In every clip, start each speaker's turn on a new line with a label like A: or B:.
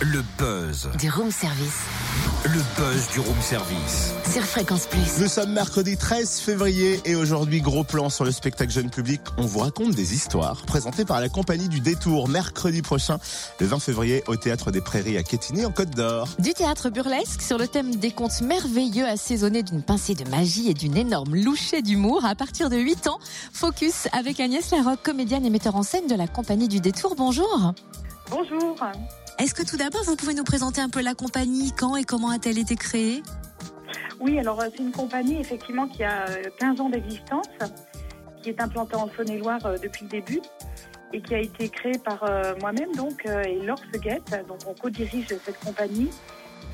A: Le buzz.
B: Du room service.
A: Le buzz du room service.
B: Sur Fréquence Plus.
C: Nous sommes mercredi 13 février et aujourd'hui, gros plan sur le spectacle jeune public. On vous raconte des histoires présentées par la compagnie du Détour mercredi prochain, le 20 février, au Théâtre des Prairies à Quetigny en Côte d'Or.
B: Du théâtre burlesque sur le thème des contes merveilleux assaisonnés d'une pincée de magie et d'une énorme louchée d'humour à partir de 8 ans. Focus avec Agnès Larocque, comédienne et metteur en scène de la compagnie du Détour. Bonjour.
D: Bonjour.
B: Est-ce que tout d'abord, vous pouvez nous présenter un peu la compagnie, quand et comment a-t-elle été créée?
D: Oui, alors euh, c'est une compagnie effectivement qui a euh, 15 ans d'existence, qui est implantée en Saône-et-Loire euh, depuis le début et qui a été créée par euh, moi-même donc euh, et Laure Seguette. Donc on co-dirige cette compagnie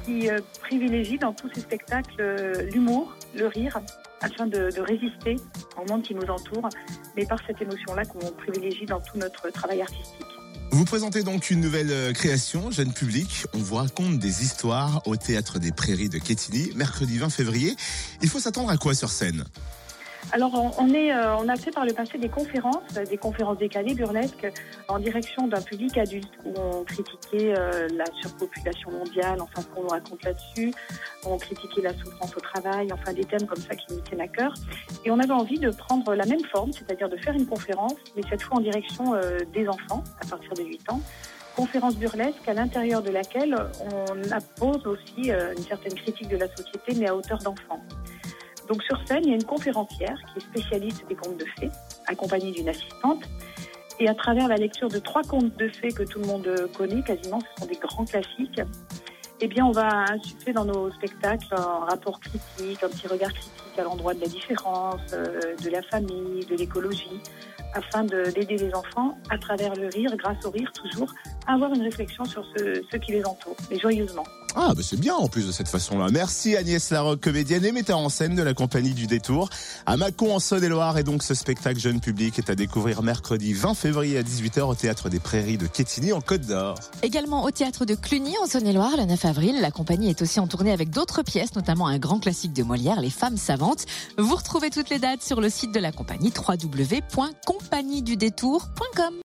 D: qui euh, privilégie dans tous ses spectacles euh, l'humour, le rire, afin de, de résister au monde qui nous entoure, mais par cette émotion-là qu'on privilégie dans tout notre travail artistique.
C: Vous présentez donc une nouvelle euh, création, jeune public. On vous raconte des histoires au Théâtre des Prairies de Quetigny, mercredi 20 février. Il faut s'attendre à quoi sur scène?
D: Alors, on, est, euh, on a fait par le passé des conférences, euh, des conférences décalées burlesques, en direction d'un public adulte, où on critiquait euh, la surpopulation mondiale, enfin, ce qu'on nous raconte là-dessus. On critiquait la souffrance au travail, enfin, des thèmes comme ça qui nous tiennent à cœur. Et on avait envie de prendre la même forme, c'est-à-dire de faire une conférence, mais cette fois en direction des enfants, à partir de 8 ans. Conférence burlesque à l'intérieur de laquelle on appose aussi une certaine critique de la société, mais à hauteur d'enfant. Donc sur scène, il y a une conférencière qui est spécialiste des contes de fées, accompagnée d'une assistante. Et à travers la lecture de trois contes de fées que tout le monde connaît, quasiment, ce sont des grands classiques, eh bien, on va insuffler dans nos spectacles un rapport critique, un petit regard critique à l'endroit de la différence, euh, de la famille, de l'écologie, afin de- d'aider les enfants, à travers le rire, grâce au rire toujours, à avoir une réflexion sur ce, ce qui les entoure, mais joyeusement.
C: Ah, bah c'est bien en plus de cette façon-là. Merci Agnès Larocque, comédienne et metteur en scène de la compagnie du Détour. À Mâcon en Saône-et-Loire et donc ce spectacle jeune public est à découvrir mercredi 20 février à 18h au Théâtre des Prairies de Quetigny en Côte d'Or.
B: Également au théâtre de Cluny en Saône-et-Loire le 9 avril. La compagnie est aussi en tournée avec d'autres pièces, notamment un grand classique de Molière, Les femmes savantes. Vous retrouvez toutes les dates sur le site de la compagnie www.compagniedudétour.com.